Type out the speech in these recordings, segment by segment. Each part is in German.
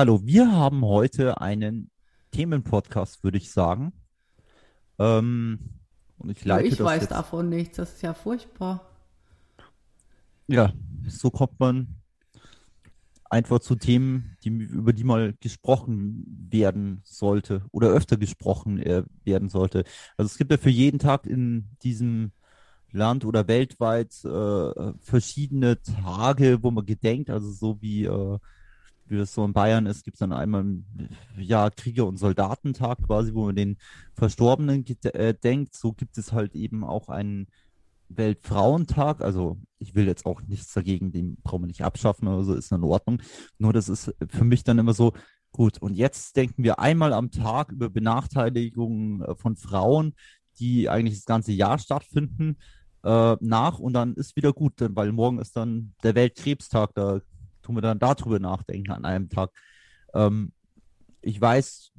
Hallo, wir haben heute einen Themenpodcast, würde ich sagen. Ähm, und ich leite ich das weiß jetzt, davon nichts, das ist ja furchtbar. Ja, so kommt man einfach zu Themen, die, über die mal gesprochen werden sollte oder öfter gesprochen äh, werden sollte. Also es gibt ja für jeden Tag in diesem Land oder weltweit äh, verschiedene Tage, wo man gedenkt, also so wie, äh, wie das so in Bayern ist, gibt es dann einmal im Jahr Krieger- und Soldatentag quasi, wo man den Verstorbenen gedenkt. So gibt es halt eben auch einen Weltfrauentag. Also ich will jetzt auch nichts dagegen, den brauchen wir nicht abschaffen oder so, ist in Ordnung. Nur das ist für mich dann immer so, gut, und jetzt denken wir einmal am Tag über Benachteiligungen äh, von Frauen, die eigentlich das ganze Jahr stattfinden äh, nach und dann ist wieder gut, weil morgen ist dann der Weltkrebstag, da tun wir dann darüber nachdenken an einem Tag. Ähm, ich weiß,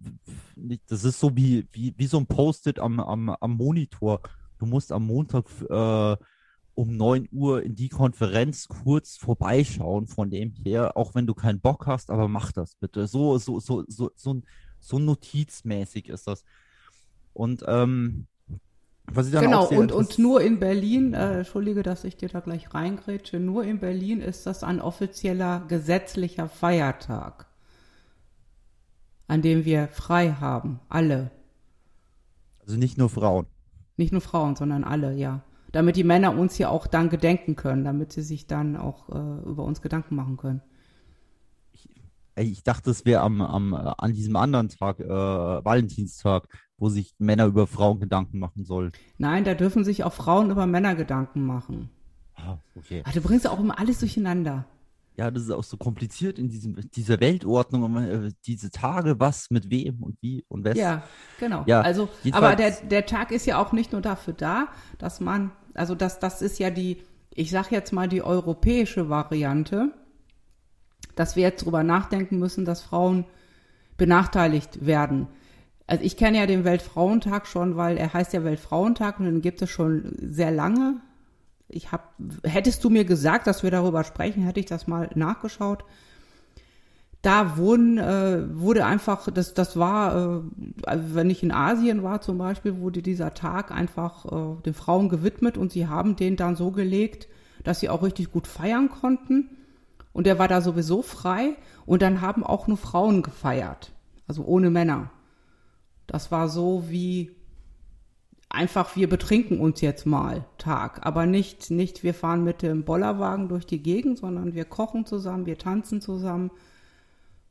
das ist so wie, wie, wie so ein Post-it am, am, am Monitor. Du musst am Montag äh, um 9 Uhr in die Konferenz kurz vorbeischauen, von dem her, auch wenn du keinen Bock hast, aber mach das bitte. So, so, so, so, so, so notizmäßig ist das. Und ähm, was ich dann genau, auch und, und nur in Berlin, äh, entschuldige, dass ich dir da gleich reingrätsche, nur in Berlin ist das ein offizieller gesetzlicher Feiertag, an dem wir frei haben, alle. Also nicht nur Frauen. Nicht nur Frauen, sondern alle, ja. Damit die Männer uns ja auch dann gedenken können, damit sie sich dann auch äh, über uns Gedanken machen können. Ich, ich dachte, es wäre am, am, an diesem anderen Tag, äh, Valentinstag, wo sich Männer über Frauen Gedanken machen sollen. Nein, da dürfen sich auch Frauen über Männer Gedanken machen. Ah, okay. Ach, du bringst auch immer alles durcheinander. Ja, das ist auch so kompliziert in diesem, dieser Weltordnung, äh, diese Tage, was mit wem und wie und wes. Ja, genau. Ja, also, aber der, der Tag ist ja auch nicht nur dafür da, dass man, also das, das ist ja die, ich sag jetzt mal die europäische Variante, dass wir jetzt drüber nachdenken müssen, dass Frauen benachteiligt werden. Also ich kenne ja den Weltfrauentag schon, weil er heißt ja Weltfrauentag und den gibt es schon sehr lange. Ich hab, hättest du mir gesagt, dass wir darüber sprechen, hätte ich das mal nachgeschaut. Da wurden, äh, wurde einfach, das, das war, äh, wenn ich in Asien war zum Beispiel, wurde dieser Tag einfach äh, den Frauen gewidmet und sie haben den dann so gelegt, dass sie auch richtig gut feiern konnten. Und der war da sowieso frei und dann haben auch nur Frauen gefeiert, also ohne Männer. Das war so wie einfach, wir betrinken uns jetzt mal Tag. Aber nicht, nicht, wir fahren mit dem Bollerwagen durch die Gegend, sondern wir kochen zusammen, wir tanzen zusammen.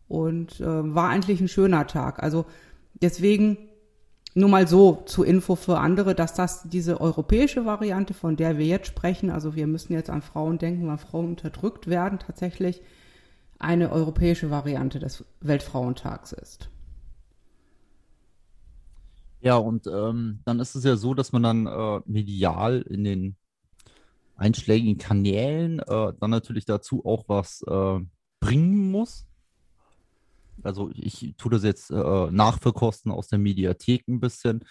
Und äh, war eigentlich ein schöner Tag. Also deswegen nur mal so zur Info für andere, dass das diese europäische Variante, von der wir jetzt sprechen, also wir müssen jetzt an Frauen denken, weil Frauen unterdrückt werden, tatsächlich eine europäische Variante des Weltfrauentags ist. Ja, und ähm, dann ist es ja so, dass man dann äh, medial in den einschlägigen Kanälen äh, dann natürlich dazu auch was äh, bringen muss. Also ich tue das jetzt äh, nachverkosten aus der Mediathek ein bisschen,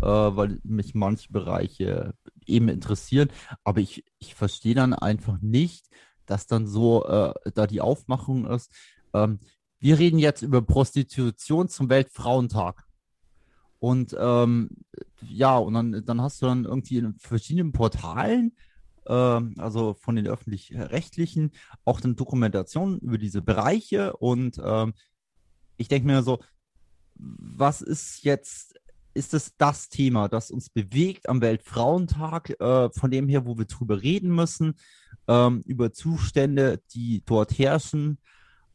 äh, weil mich manche Bereiche eben interessieren. Aber ich, ich verstehe dann einfach nicht, dass dann so äh, da die Aufmachung ist. Ähm, wir reden jetzt über Prostitution zum Weltfrauentag. Und ähm, ja, und dann, dann hast du dann irgendwie in verschiedenen Portalen, äh, also von den öffentlich-rechtlichen, auch dann Dokumentationen über diese Bereiche. Und ähm, ich denke mir so, was ist jetzt, ist es das Thema, das uns bewegt am Weltfrauentag, äh, von dem her, wo wir drüber reden müssen, ähm, über Zustände, die dort herrschen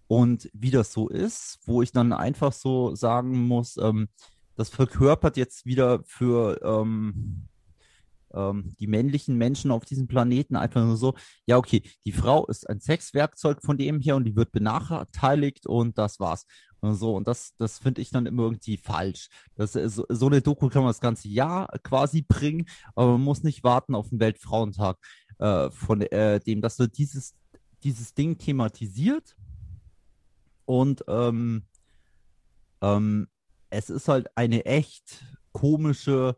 und wie das so ist, wo ich dann einfach so sagen muss, ähm, das verkörpert jetzt wieder für ähm, ähm, die männlichen Menschen auf diesem Planeten einfach nur so, ja, okay, die Frau ist ein Sexwerkzeug von dem her und die wird benachteiligt und das war's. Und so, und das, das finde ich dann immer irgendwie falsch. Das, so, so eine Doku kann man das ganze Jahr quasi bringen, aber man muss nicht warten auf den Weltfrauentag, äh, von äh, dem, dass so dieses, dieses Ding thematisiert und ähm, ähm, es ist halt eine echt komische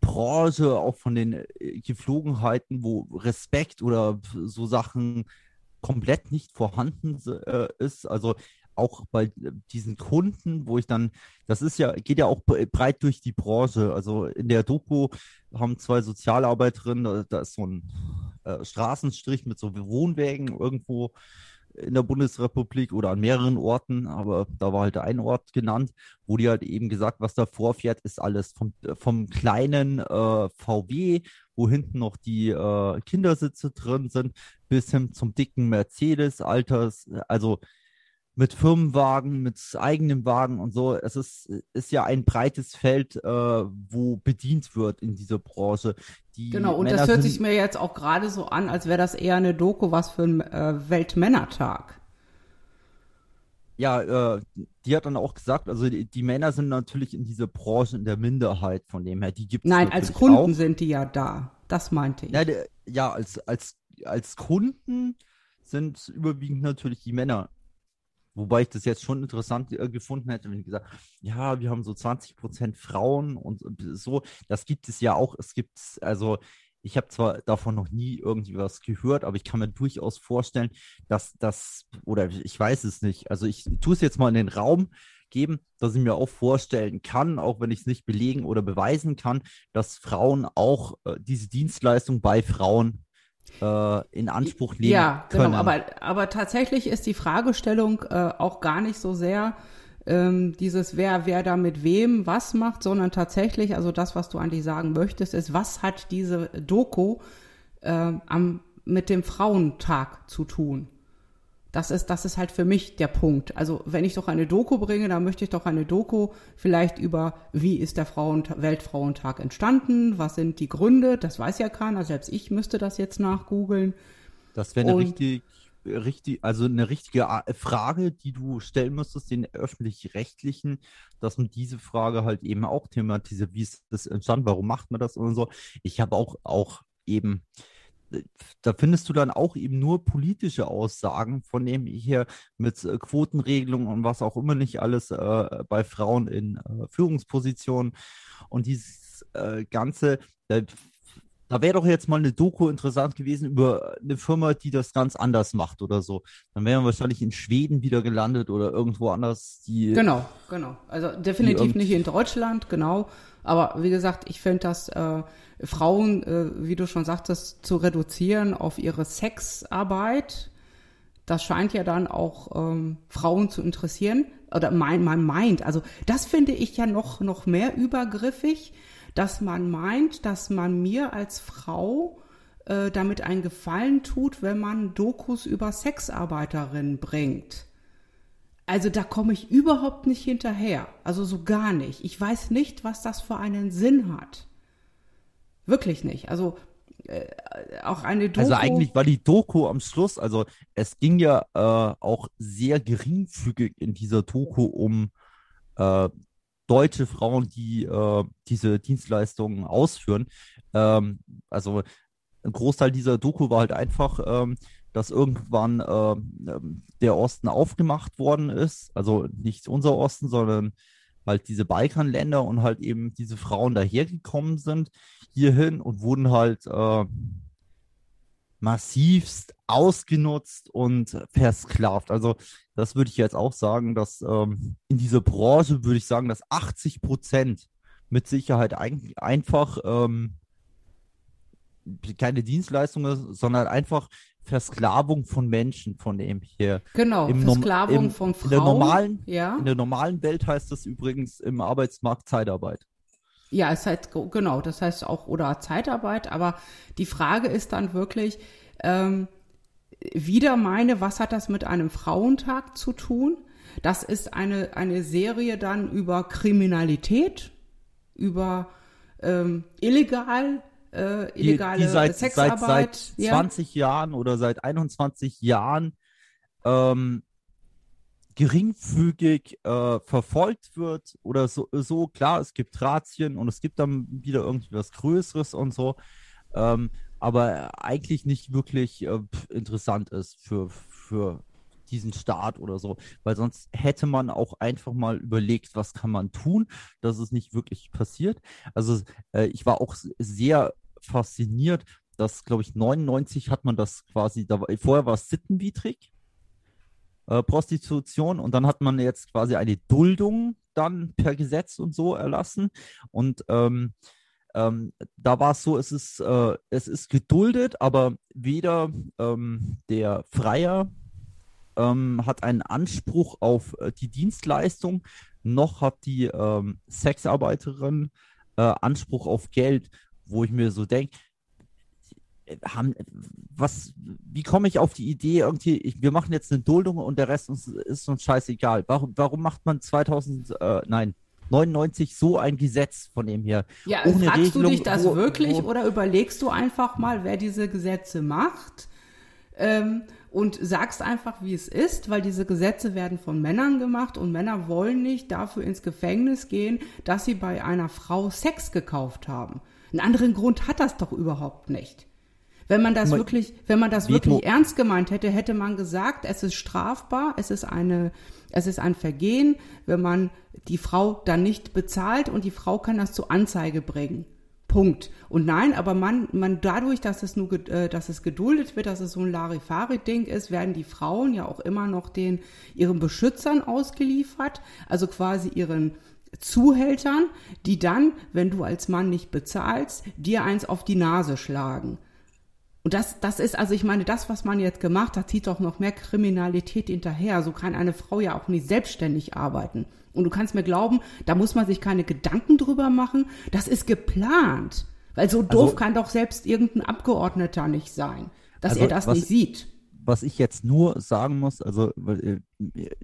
Branche, auch von den äh, Geflogenheiten, wo Respekt oder so Sachen komplett nicht vorhanden äh, ist. Also auch bei diesen Kunden, wo ich dann, das ist ja, geht ja auch breit durch die Branche. Also in der Doku haben zwei Sozialarbeiterinnen, da, ist so ein äh, Straßenstrich mit so Wohnwägen irgendwo in der Bundesrepublik oder an mehreren Orten, aber da war halt ein Ort genannt, wo die halt eben gesagt, was da vorfährt, ist alles vom, vom kleinen äh, VW, wo hinten noch die äh, Kindersitze drin sind, bis hin zum dicken Mercedes, Alters, also mit Firmenwagen, mit eigenem Wagen und so. Es ist, ist ja ein breites Feld, äh, wo bedient wird in dieser Branche. Die genau, und Männer das hört sich mir jetzt auch gerade so an, als wäre das eher eine Doku was für ein äh, Weltmännertag. Ja, äh, die hat dann auch gesagt, also die, die, Männer sind natürlich in dieser Branche in der Minderheit, von dem her, die gibt es Nein, als Kunden auch. sind die ja da. Das meinte ich. Ja, ja als, als, als Kunden sind überwiegend natürlich die Männer Wobei ich das jetzt schon interessant äh, gefunden hätte, wenn ich gesagt, ja, wir haben so 20 Prozent Frauen und so. Das gibt es ja auch. Es gibt, also ich habe zwar davon noch nie irgendwie was gehört, aber ich kann mir durchaus vorstellen, dass das, oder ich weiß es nicht, also ich tue es jetzt mal in den Raum geben, dass ich mir auch vorstellen kann, auch wenn ich es nicht belegen oder beweisen kann, dass Frauen auch äh, diese Dienstleistung bei Frauen in Anspruch nehmen ja, genau, können. Genau, aber, aber tatsächlich ist die Fragestellung äh, auch gar nicht so sehr ähm, dieses, wer, wer da mit wem was macht, sondern tatsächlich, also das, was du eigentlich sagen möchtest, ist, was hat diese Doku äh, am, mit dem Frauentag zu tun? Das ist, das ist halt für mich der Punkt. Also wenn ich doch eine Doku bringe, dann möchte ich doch eine Doku vielleicht über, wie ist der Frauen Weltfrauentag entstanden, was sind die Gründe, das weiß ja keiner, selbst ich müsste das jetzt nachgoogeln. Das wäre eine richtig, richtig, also eine richtige Frage, die du stellen müsstest, den öffentlich-rechtlichen, dass man diese Frage halt eben auch thematisiert, wie ist das entstanden, warum macht man das und so. Ich habe auch, auch eben da findest du dann auch eben nur politische Aussagen, von dem hier mit äh, Quotenregelungen und was auch immer nicht alles äh, bei Frauen in äh, Führungspositionen. Und dieses äh, Ganze, da, da wäre doch jetzt mal eine Doku interessant gewesen über eine Firma, die das ganz anders macht oder so. Dann wären wir wahrscheinlich in Schweden wieder gelandet oder irgendwo anders. Die, genau, genau. Also definitiv nicht in Deutschland, genau. Aber wie gesagt, ich finde das äh, Frauen, äh, wie du schon sagtest, zu reduzieren auf ihre Sexarbeit. Das scheint ja dann auch ähm, Frauen zu interessieren. Oder mein, man meint, also das finde ich ja noch, noch mehr übergriffig, dass man meint, dass man mir als Frau äh, damit einen Gefallen tut, wenn man Dokus über Sexarbeiterinnen bringt. Also da komme ich überhaupt nicht hinterher. Also so gar nicht. Ich weiß nicht, was das für einen Sinn hat. Wirklich nicht. Also äh, auch eine Doku. Also eigentlich war die Doku am Schluss, also es ging ja äh, auch sehr geringfügig in dieser Doku um äh, deutsche Frauen, die äh, diese Dienstleistungen ausführen. Ähm, also ein Großteil dieser Doku war halt einfach, ähm, dass irgendwann äh, der Osten aufgemacht worden ist. Also nicht unser Osten, sondern halt diese Balkanländer und halt eben diese Frauen dahergekommen sind hierhin und wurden halt äh, massivst ausgenutzt und versklavt. Also das würde ich jetzt auch sagen, dass ähm, in dieser Branche würde ich sagen, dass 80 Prozent mit Sicherheit ein, einfach ähm, keine Dienstleistung ist, sondern einfach Versklavung von Menschen, von dem hier. Genau, Im Versklavung im, von Frauen. In der, normalen, ja. in der normalen Welt heißt das übrigens im Arbeitsmarkt Zeitarbeit. Ja, es heißt, genau, das heißt auch, oder Zeitarbeit, aber die Frage ist dann wirklich, ähm, wieder meine, was hat das mit einem Frauentag zu tun? Das ist eine, eine Serie dann über Kriminalität, über ähm, illegal äh, illegale die, die seit, Sexarbeit. Seit, seit 20 ja. Jahren oder seit 21 Jahren ähm, geringfügig äh, verfolgt wird oder so, so. Klar, es gibt Razzien und es gibt dann wieder irgendwie was Größeres und so, ähm, aber eigentlich nicht wirklich äh, interessant ist für, für diesen Staat oder so, weil sonst hätte man auch einfach mal überlegt, was kann man tun, dass es nicht wirklich passiert. Also äh, ich war auch sehr fasziniert, dass, glaube ich, 99 hat man das quasi, da, vorher war es sittenwidrig. Äh, Prostitution und dann hat man jetzt quasi eine Duldung dann per Gesetz und so erlassen. Und ähm, ähm, da war es so, es ist, äh, es ist geduldet, aber weder ähm, der Freier ähm, hat einen Anspruch auf äh, die Dienstleistung, noch hat die ähm, Sexarbeiterin äh, Anspruch auf Geld, wo ich mir so denke, haben, was, wie komme ich auf die Idee, irgendwie, ich, wir machen jetzt eine Duldung und der Rest ist, ist uns scheißegal. Warum, warum macht man 2000, äh, nein, 99 so ein Gesetz von dem her? Ja, ohne fragst Regelung, du dich das wo, wirklich wo, oder überlegst du einfach mal, wer diese Gesetze macht? Ähm, und sagst einfach, wie es ist, weil diese Gesetze werden von Männern gemacht und Männer wollen nicht dafür ins Gefängnis gehen, dass sie bei einer Frau Sex gekauft haben. Einen anderen Grund hat das doch überhaupt nicht. Wenn man das wirklich, wenn man das wirklich ernst gemeint hätte, hätte man gesagt, es ist strafbar, es ist eine, es ist ein Vergehen, wenn man die Frau dann nicht bezahlt und die Frau kann das zur Anzeige bringen. Punkt. Und nein, aber man, man dadurch, dass es nur, äh, dass es geduldet wird, dass es so ein Larifari-Ding ist, werden die Frauen ja auch immer noch den ihren Beschützern ausgeliefert, also quasi ihren Zuhältern, die dann, wenn du als Mann nicht bezahlst, dir eins auf die Nase schlagen. Und das, das ist, also ich meine, das, was man jetzt gemacht hat, zieht doch noch mehr Kriminalität hinterher. So kann eine Frau ja auch nicht selbstständig arbeiten. Und du kannst mir glauben, da muss man sich keine Gedanken drüber machen. Das ist geplant. Weil so doof also, kann doch selbst irgendein Abgeordneter nicht sein, dass also er das was, nicht sieht. Was ich jetzt nur sagen muss, also äh,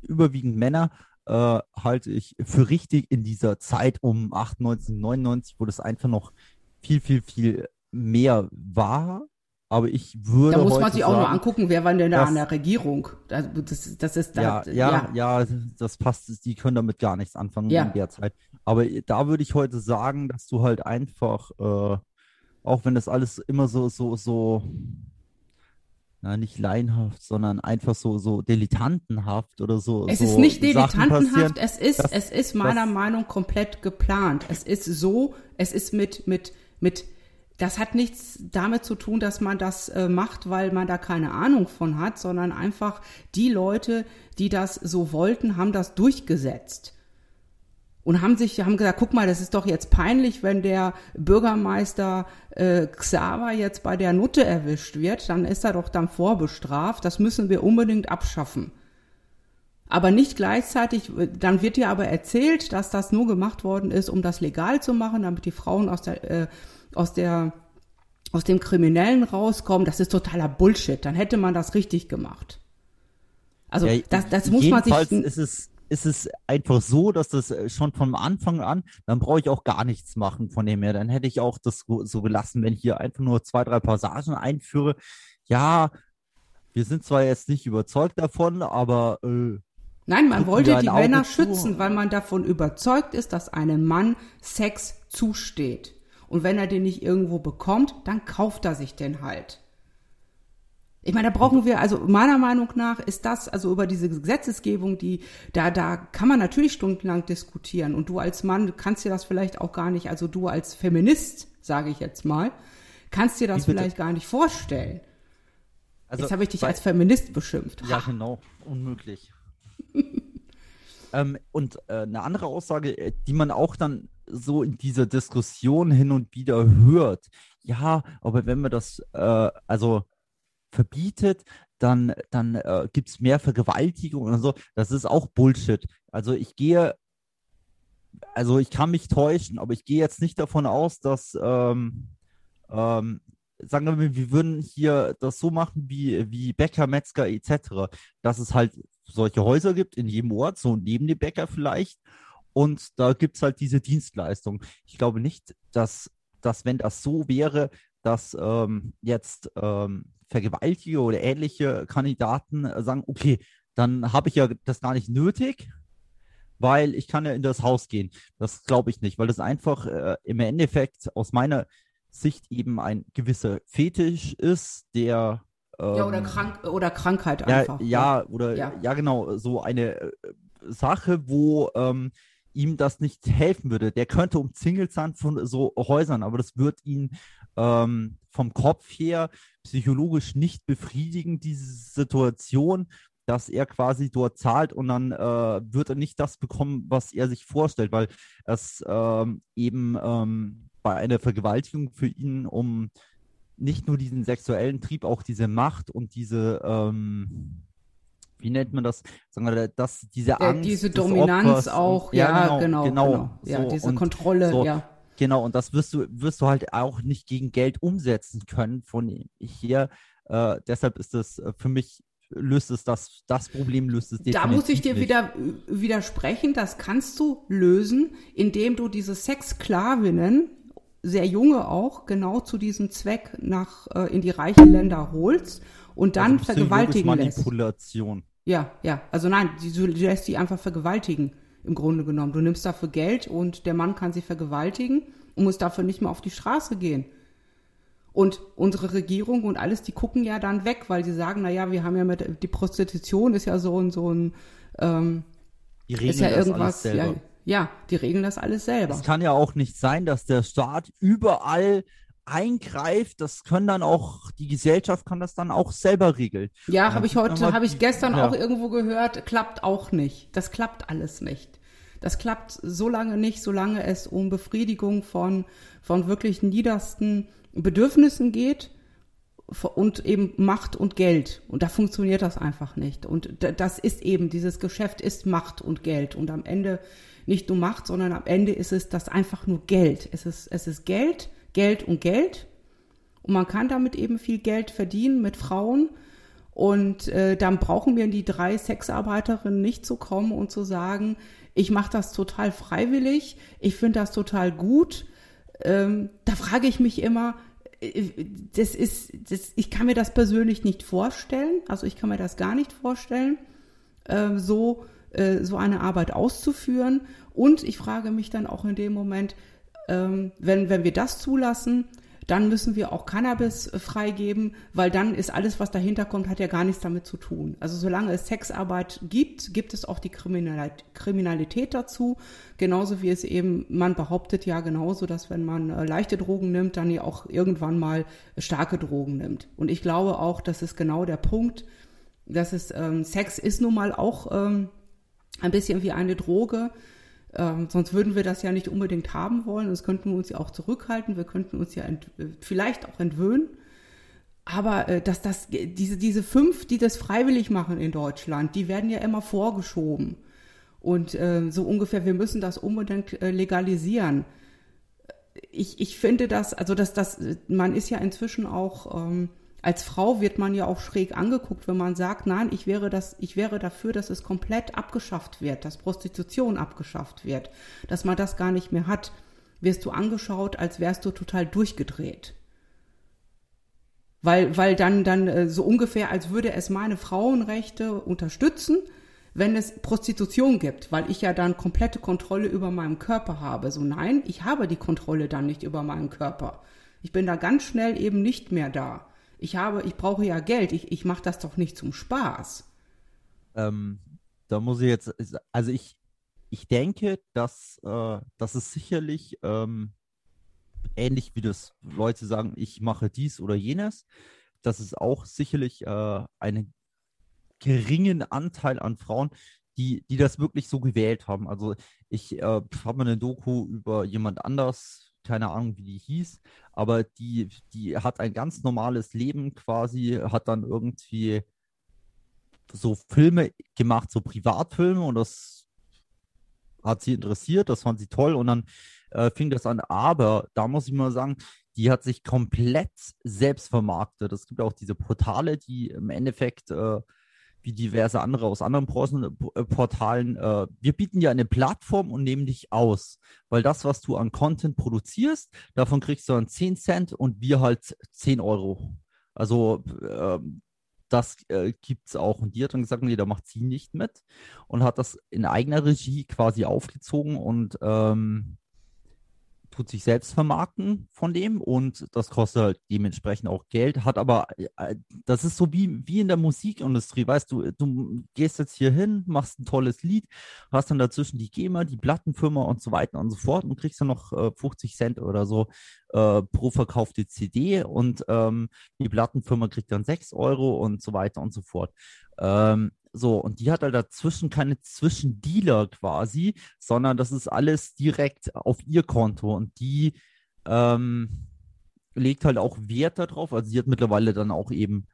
überwiegend Männer äh, halte ich für richtig in dieser Zeit um 98, 99, wo das einfach noch viel, viel, viel mehr war aber ich würde. Da muss man sich auch nur angucken, wer war denn da an der Regierung? Das, das ist da, ja, ja, ja, ja, das passt. Die können damit gar nichts anfangen ja. in der Zeit. Aber da würde ich heute sagen, dass du halt einfach, äh, auch wenn das alles immer so, so, so, na, nicht laienhaft, sondern einfach so, so dilettantenhaft oder so. Es so ist nicht dilettantenhaft, es ist, das, es ist meiner Meinung komplett geplant. Es ist so, es ist mit, mit, mit das hat nichts damit zu tun, dass man das äh, macht, weil man da keine Ahnung von hat, sondern einfach die Leute, die das so wollten, haben das durchgesetzt. Und haben sich, haben gesagt, guck mal, das ist doch jetzt peinlich, wenn der Bürgermeister äh, Xaver jetzt bei der Nutte erwischt wird, dann ist er doch dann vorbestraft. Das müssen wir unbedingt abschaffen. Aber nicht gleichzeitig, dann wird dir aber erzählt, dass das nur gemacht worden ist, um das legal zu machen, damit die Frauen aus der äh, aus der aus dem Kriminellen rauskommen, das ist totaler Bullshit. Dann hätte man das richtig gemacht. Also ja, das, das muss man sich. Ist es, ist es einfach so, dass das äh, schon von Anfang an, dann brauche ich auch gar nichts machen von dem her. Dann hätte ich auch das so gelassen, wenn ich hier einfach nur zwei, drei Passagen einführe. Ja, wir sind zwar jetzt nicht überzeugt davon, aber äh, Nein, man wollte die Männer schützen, weil man davon überzeugt ist, dass einem Mann Sex zusteht. Und wenn er den nicht irgendwo bekommt, dann kauft er sich den halt. Ich meine, da brauchen wir, also meiner Meinung nach ist das, also über diese Gesetzesgebung, die, da, da kann man natürlich stundenlang diskutieren. Und du als Mann kannst dir das vielleicht auch gar nicht, also du als Feminist, sage ich jetzt mal, kannst dir das vielleicht gar nicht vorstellen. Also, jetzt habe ich dich als Feminist beschimpft. Ja, genau. Unmöglich. ähm, und äh, eine andere Aussage, äh, die man auch dann so in dieser Diskussion hin und wieder hört. Ja, aber wenn man das äh, also verbietet, dann, dann äh, gibt es mehr Vergewaltigung und so. Das ist auch Bullshit. Also ich gehe, also ich kann mich täuschen, aber ich gehe jetzt nicht davon aus, dass, ähm, ähm, sagen wir mal, wir würden hier das so machen wie, wie Bäcker, Metzger etc., dass es halt solche Häuser gibt in jedem Ort, so neben dem Bäcker vielleicht und da gibt es halt diese Dienstleistung. Ich glaube nicht, dass, dass wenn das so wäre, dass ähm, jetzt ähm, Vergewaltiger oder ähnliche Kandidaten äh, sagen, okay, dann habe ich ja das gar nicht nötig, weil ich kann ja in das Haus gehen. Das glaube ich nicht, weil das einfach äh, im Endeffekt aus meiner Sicht eben ein gewisser Fetisch ist, der ähm, ja oder ähm, krank oder Krankheit einfach. Ja, ja oder ja. ja. genau so eine äh, Sache, wo ähm, ihm das nicht helfen würde. Der könnte umzingelt sein von so Häusern, aber das wird ihn ähm, vom Kopf her psychologisch nicht befriedigen, diese Situation. dass er quasi dort zahlt und dann äh, wird er nicht das bekommen, was er sich vorstellt, weil es ähm, eben ähm, bei einer Vergewaltigung für ihn um nicht nur diesen sexuellen Trieb, auch diese Macht und diese, ähm, wie nennt man das, sagen wir, dass diese Angst, ja, diese Dominanz auch, und, ja, ja, genau, genau, genau. genau. ja, so, diese Kontrolle, so, ja. Genau, und das wirst du, wirst du halt auch nicht gegen Geld umsetzen können von hier. Äh, deshalb ist es äh, für mich löst es das, das Problem löst es definitiv Da muss ich dir nicht. wieder widersprechen, das kannst du lösen, indem du diese Sexsklavinnen, sehr junge auch, genau zu diesem Zweck nach äh, in die reichen Länder holst und dann also vergewaltigen Manipulation. Ja, ja, also nein, du lässt die einfach vergewaltigen im Grunde genommen. Du nimmst dafür Geld und der Mann kann sie vergewaltigen und muss dafür nicht mehr auf die Straße gehen. Und unsere Regierung und alles, die gucken ja dann weg, weil sie sagen, na ja, wir haben ja mit, die Prostitution ist ja so ein, so ein, ähm, die regeln ist ja irgendwas, ja, ja, die regeln das alles selber. Es kann ja auch nicht sein, dass der Staat überall eingreift, das können dann auch, die Gesellschaft kann das dann auch selber regeln. Ja, habe ich heute, habe ich gestern ja. auch irgendwo gehört, klappt auch nicht. Das klappt alles nicht. Das klappt so lange nicht, solange es um Befriedigung von, von wirklich niedersten Bedürfnissen geht und eben Macht und Geld. Und da funktioniert das einfach nicht. Und das ist eben, dieses Geschäft ist Macht und Geld. Und am Ende nicht nur Macht, sondern am Ende ist es das einfach nur Geld. Es ist, es ist Geld, Geld und Geld. Und man kann damit eben viel Geld verdienen mit Frauen. Und äh, dann brauchen wir die drei Sexarbeiterinnen nicht zu kommen und zu sagen, ich mache das total freiwillig, ich finde das total gut ähm, da frage ich mich immer, äh, das ist, das, ich kann mir das persönlich nicht vorstellen, also ich kann mir das gar nicht vorstellen, äh, so, äh, so eine Arbeit auszuführen. Und ich frage mich dann auch in dem Moment, wenn, wenn wir das zulassen, dann müssen wir auch Cannabis äh, freigeben, weil dann ist alles, was dahinter kommt, hat ja gar nichts damit zu tun. Also solange es Sexarbeit gibt, gibt es auch die Kriminalität dazu. Genauso wie es eben, man behauptet ja genauso, dass wenn man äh, leichte Drogen nimmt, dann ja auch irgendwann mal starke Drogen nimmt. Und ich glaube auch, das ist genau der Punkt, dass es ähm, Sex ist nun mal auch ähm, ein bisschen wie eine Droge. Ähm, sonst würden wir das ja nicht unbedingt haben wollen. Das könnten wir uns ja auch zurückhalten. Wir könnten uns ja vielleicht auch entwöhnen. Aber äh, dass das, diese, diese fünf, die das freiwillig machen in Deutschland, die werden ja immer vorgeschoben. Und äh, so ungefähr, wir müssen das unbedingt äh, legalisieren. Ich, ich finde das, also dass das, man ist ja inzwischen auch ähm, als Frau wird man ja auch schräg angeguckt, wenn man sagt, nein, ich wäre das, ich wäre dafür, dass es komplett abgeschafft wird, dass Prostitution abgeschafft wird, dass man das gar nicht mehr hat. Wirst du angeschaut, als wärst du total durchgedreht. Weil, weil dann, dann äh, so ungefähr, als würde es meine Frauenrechte unterstützen, wenn es Prostitution gibt, weil ich ja dann komplette Kontrolle über meinen Körper habe. So nein, ich habe die Kontrolle dann nicht über meinen Körper. Ich bin da ganz schnell eben nicht mehr da. Ich habe, ich brauche ja Geld. Ich, ich mache das doch nicht zum Spaß. Ähm, da muss ich jetzt, also ich, ich denke, dass, äh, dass es sicherlich ähm, ähnlich wie das Leute sagen, ich mache dies oder jenes, dass es auch sicherlich äh, einen geringen Anteil an Frauen, die, die das wirklich so gewählt haben. Also ich äh, habe mal eine Doku über jemand anders keine Ahnung, wie die hieß, aber die, die hat ein ganz normales Leben quasi, hat dann irgendwie so Filme gemacht, so Privatfilme und das hat sie interessiert, das fand sie toll und dann äh, fing das an. Aber da muss ich mal sagen, die hat sich komplett selbst vermarktet. Es gibt auch diese Portale, die im Endeffekt äh, wie diverse andere aus anderen Branchenportalen, äh, wir bieten dir eine Plattform und nehmen dich aus. Weil das, was du an Content produzierst, davon kriegst du dann 10 Cent und wir halt 10 Euro. Also äh, das äh, gibt es auch. Und die hat dann gesagt, nee, da macht sie nicht mit und hat das in eigener Regie quasi aufgezogen und ähm, tut sich selbst vermarkten von dem und das kostet halt dementsprechend auch Geld, hat aber, äh, das ist so wie, wie in der Musikindustrie, weißt du, du gehst jetzt hier hin, machst ein tolles Lied, hast dann dazwischen die GEMA, die Plattenfirma und so weiter und so fort und kriegst dann noch äh, 50 Cent oder so äh, pro verkaufte CD und ähm, die Plattenfirma kriegt dann 6 Euro und so weiter und so fort. Ähm, so, und die hat halt dazwischen keine Zwischendealer quasi, sondern das ist alles direkt auf ihr Konto und die ähm, legt halt auch Wert darauf. Also sie hat mittlerweile dann auch eben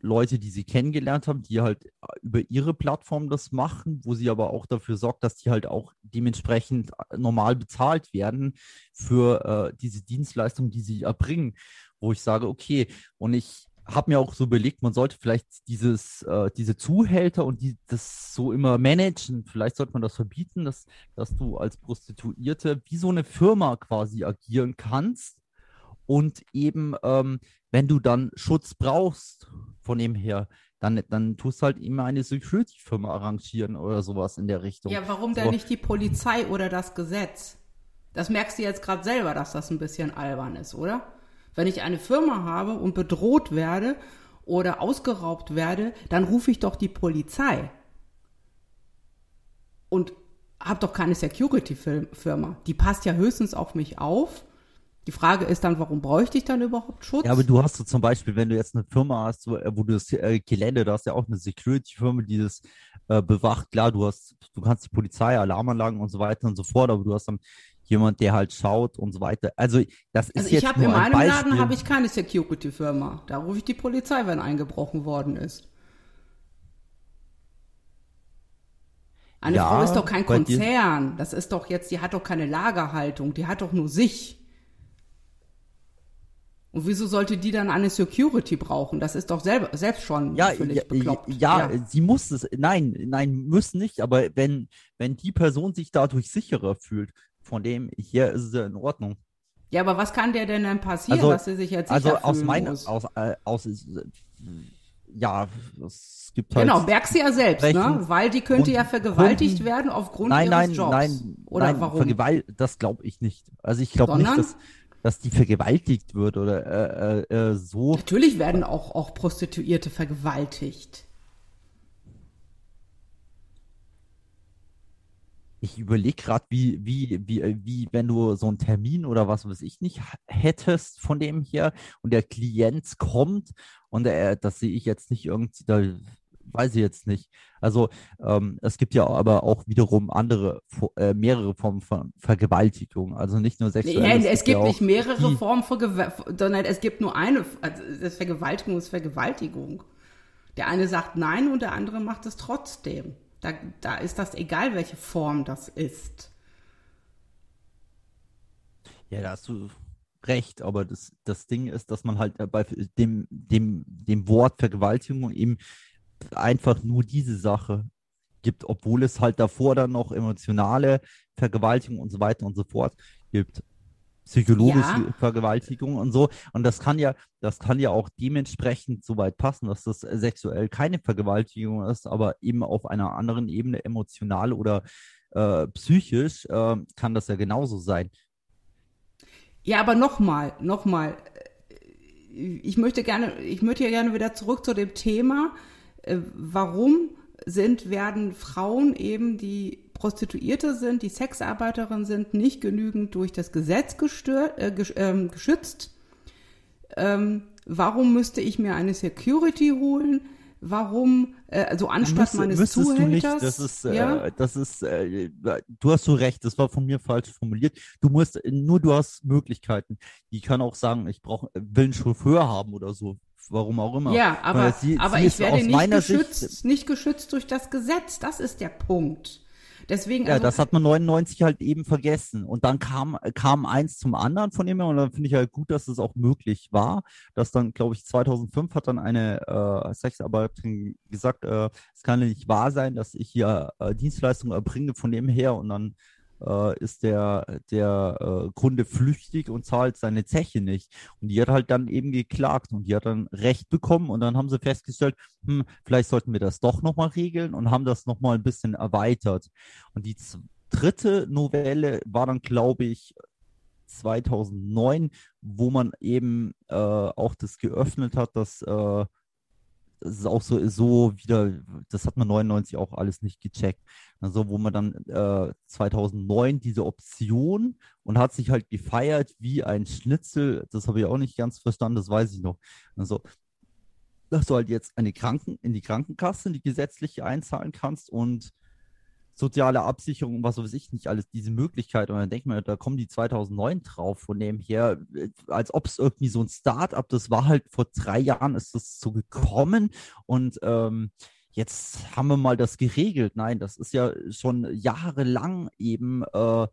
Leute, die sie kennengelernt haben, die halt über ihre Plattform das machen, wo sie aber auch dafür sorgt, dass die halt auch dementsprechend normal bezahlt werden für äh, diese Dienstleistung, die sie erbringen. Wo ich sage, okay, und ich habe mir auch so überlegt, man sollte vielleicht dieses, äh, diese Zuhälter und die, das so immer managen. Vielleicht sollte man das verbieten, dass, dass du als Prostituierte wie so eine Firma quasi agieren kannst und eben, ähm, wenn du dann Schutz brauchst von ihm her, dann, dann tust du halt immer eine Security-Firma arrangieren oder sowas in der Richtung. Ja, warum denn nicht die Polizei oder das Gesetz? Das merkst du jetzt gerade selber, dass das ein bisschen albern ist, oder? Wenn ich eine Firma habe und bedroht werde oder ausgeraubt werde, dann rufe ich doch die Polizei. Und habe doch keine Security-Firma. Die passt ja höchstens auf mich auf die Frage ist dann, warum bräuchte ich dann überhaupt Schutz? Ja, aber du hast so zum Beispiel, wenn du jetzt eine Firma hast, wo, äh, du das äh, Gelände, da hast ja auch eine Security-Firma, die das äh, bewacht. Klar, du hast, du kannst die Polizei, Alarmanlagen und so weiter und so fort, aber du hast dann jemand, der halt schaut und so weiter. Also das ist also ich habe in meinem Laden habe ich keine Security-Firma. Da rufe ich die Polizei, wenn eingebrochen worden ist. Eine ja, Frau ist doch kein Konzern. Das ist doch jetzt, die hat doch keine Lagerhaltung, die hat doch nur sich. Und wieso sollte die dann eine Security brauchen? Das ist doch selber, selbst schon ja, völlig ja, bekloppt. Ja, ja, sie muss es, nein, nein, müssen nicht, aber wenn, wenn die Person sich dadurch sicherer fühlt, von dem hier ist es in Ordnung. Ja, aber was kann der denn dann passieren, also, dass sie sich jetzt Also aus meiner, aus, äh, aus, äh, ja, es gibt halt. Genau, ja selbst, ne? Weil die könnte ja vergewaltigt Kunden, werden aufgrund nein, ihres nein, Jobs. Nein, Oder nein, warum? Vergewalt, das glaube ich nicht. Also ich glaube nicht, dass dass die vergewaltigt wird oder äh, äh, äh, so. Natürlich werden auch, auch Prostituierte vergewaltigt. Ich überlege gerade, wie, wie, wie, wie, wenn du so einen Termin oder was weiß ich nicht hättest von dem hier und der Klient kommt und er, das sehe ich jetzt nicht irgendwie, da weiß ich jetzt nicht. Also ähm, es gibt ja aber auch wiederum andere, äh, mehrere Formen von Vergewaltigung. Also nicht nur sexuell. Nee, es gibt ja nicht mehrere Formen von Gewalt, sondern es gibt nur eine. Also das Vergewaltigung ist Vergewaltigung. Der eine sagt nein und der andere macht es trotzdem. Da, da ist das egal, welche Form das ist. Ja, da hast du recht, aber das, das Ding ist, dass man halt bei dem, dem, dem Wort Vergewaltigung eben einfach nur diese Sache gibt, obwohl es halt davor dann noch emotionale Vergewaltigung und so weiter und so fort gibt. Psychologische ja. Vergewaltigung und so. Und das kann ja, das kann ja auch dementsprechend so weit passen, dass das sexuell keine Vergewaltigung ist, aber eben auf einer anderen Ebene, emotional oder äh, psychisch, äh, kann das ja genauso sein. Ja, aber nochmal, nochmal, ich möchte gerne, ich möchte ja gerne wieder zurück zu dem Thema, äh, warum sind, werden Frauen eben, die Prostituierte sind, die Sexarbeiterin sind, nicht genügend durch das Gesetz gestört, äh, äh, geschützt? Ähm, warum müsste ich mir eine Security holen? Warum, äh, also anstatt Müsst, meines Zuhälters? Du nicht, das ist, äh, ja? äh, das ist, äh, du hast so recht, das war von mir falsch formuliert. Du musst, nur du hast Möglichkeiten. Die kann auch sagen, ich brauche, will einen Chauffeur haben oder so warum auch immer. Ja, aber, sie, aber sie ich werde nicht geschützt, Sicht, nicht geschützt durch das Gesetz. Das ist der Punkt. Deswegen, ja, also, das hat man 99 halt eben vergessen. Und dann kam, kam eins zum anderen von ihm und dann finde ich halt gut, dass es auch möglich war. Dass dann, glaube ich, 2005 hat dann eine äh, Sexarbeiterin gesagt, äh, es kann ja nicht wahr sein, dass ich hier äh, Dienstleistungen erbringe von dem her und dann äh, ist der, der äh, Kunde flüchtig und zahlt seine Zeche nicht. Und die hat halt dann eben geklagt und die hat dann Recht bekommen und dann haben sie festgestellt, hm, vielleicht sollten wir das doch nochmal regeln und haben das nochmal ein bisschen erweitert. Und die dritte Novelle war dann, glaube ich, 2009, wo man eben äh, auch das geöffnet hat, dass äh, ist auch so, so wieder, das hat man 99 auch alles nicht gecheckt. Also wo man dann äh, 2009 diese Option und hat sich halt gefeiert wie ein Schnitzel, das habe ich auch nicht ganz verstanden, das weiß ich noch. Also dass du halt jetzt eine Kranken in die Krankenkasse, in die gesetzliche einzahlen kannst und soziale Absicherung, was weiß ich nicht, alles diese Möglichkeit. Und dann denkt man, da kommen die 2009 drauf, von dem her, als ob es irgendwie so ein Start-up, das war halt vor drei Jahren ist das so gekommen und ähm, jetzt haben wir mal das geregelt. Nein, das ist ja schon jahrelang eben, äh,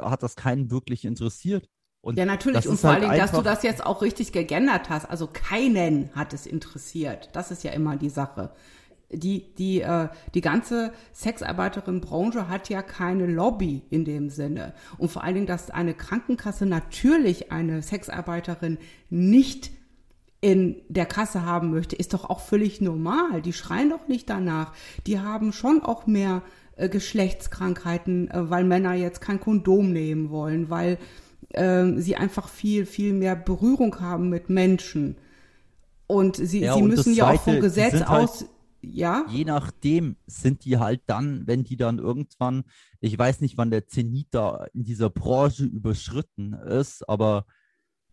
hat das keinen wirklich interessiert. Und ja, natürlich. Und vor halt allen Dingen, dass du das jetzt auch richtig gegendert hast. Also keinen hat es interessiert. Das ist ja immer die Sache. Die, die, äh, die ganze Sexarbeiterin-Branche hat ja keine Lobby in dem Sinne. Und vor allen Dingen, dass eine Krankenkasse natürlich eine Sexarbeiterin nicht in der Kasse haben möchte, ist doch auch völlig normal. Die schreien doch nicht danach. Die haben schon auch mehr äh, Geschlechtskrankheiten, äh, weil Männer jetzt kein Kondom nehmen wollen, weil äh, sie einfach viel, viel mehr Berührung haben mit Menschen. Und sie, ja, sie und müssen ja auch vom Gesetz halt aus, halt, ja. Je nachdem sind die halt dann, wenn die dann irgendwann, ich weiß nicht, wann der Zenit da in dieser Branche überschritten ist, aber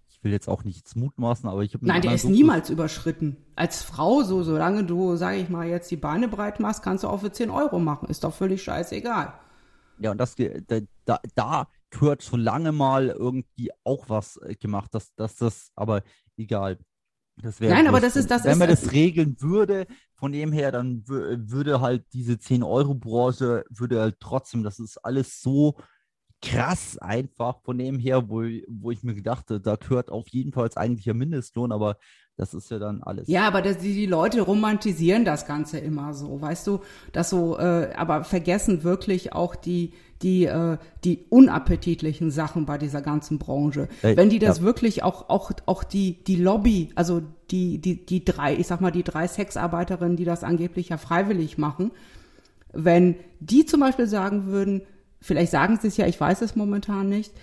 ich will jetzt auch nichts mutmaßen, aber ich habe Nein, der ist niemals überschritten. Als Frau, so solange du, sage ich mal, jetzt die Beine breit machst, kannst du auch für 10 Euro machen. Ist doch völlig scheißegal. Ja, und das da, da, da gehört schon lange mal irgendwie auch was äh, gemacht, dass, dass das, aber egal. Das Nein, aber das ist das. Wenn ist, man das regeln würde, von dem her, dann würde halt diese 10-Euro-Branche, würde halt trotzdem, das ist alles so krass einfach von dem her, wo, wo ich mir gedachte, da gehört auf jeden Fall eigentlich der Mindestlohn, aber das ist ja dann alles. Ja, aber das, die, die Leute romantisieren das Ganze immer so, weißt du, dass so, äh, aber vergessen wirklich auch die, die, äh, die unappetitlichen Sachen bei dieser ganzen Branche. Äh, Wenn die das ja. wirklich auch, auch, auch die, die Lobby, also die, die, die drei, ich sag mal, die drei Sexarbeiterinnen, die das angeblich ja freiwillig machen, wenn die zum Beispiel sagen würden, vielleicht sagen sie es ja, ich weiß es momentan nicht,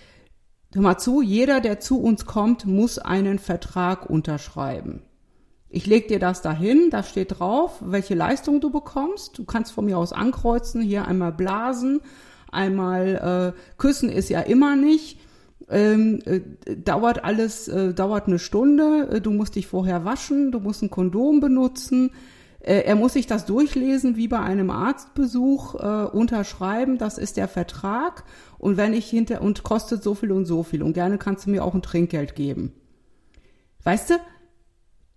Hör mal zu, jeder, der zu uns kommt, muss einen Vertrag unterschreiben. Ich leg dir das dahin, da steht drauf, welche Leistung du bekommst. Du kannst von mir aus ankreuzen, hier einmal blasen, einmal äh, küssen ist ja immer nicht. Ähm, äh, dauert alles, äh, dauert eine Stunde. Du musst dich vorher waschen, du musst ein Kondom benutzen. Äh, er muss sich das durchlesen wie bei einem Arztbesuch, äh, unterschreiben, das ist der Vertrag und wenn ich hinter und kostet so viel und so viel und gerne kannst du mir auch ein Trinkgeld geben. Weißt du?